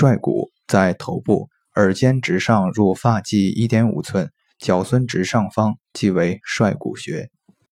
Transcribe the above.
率骨在头部，耳尖直上入发际一点五寸，角孙直上方即为率骨穴。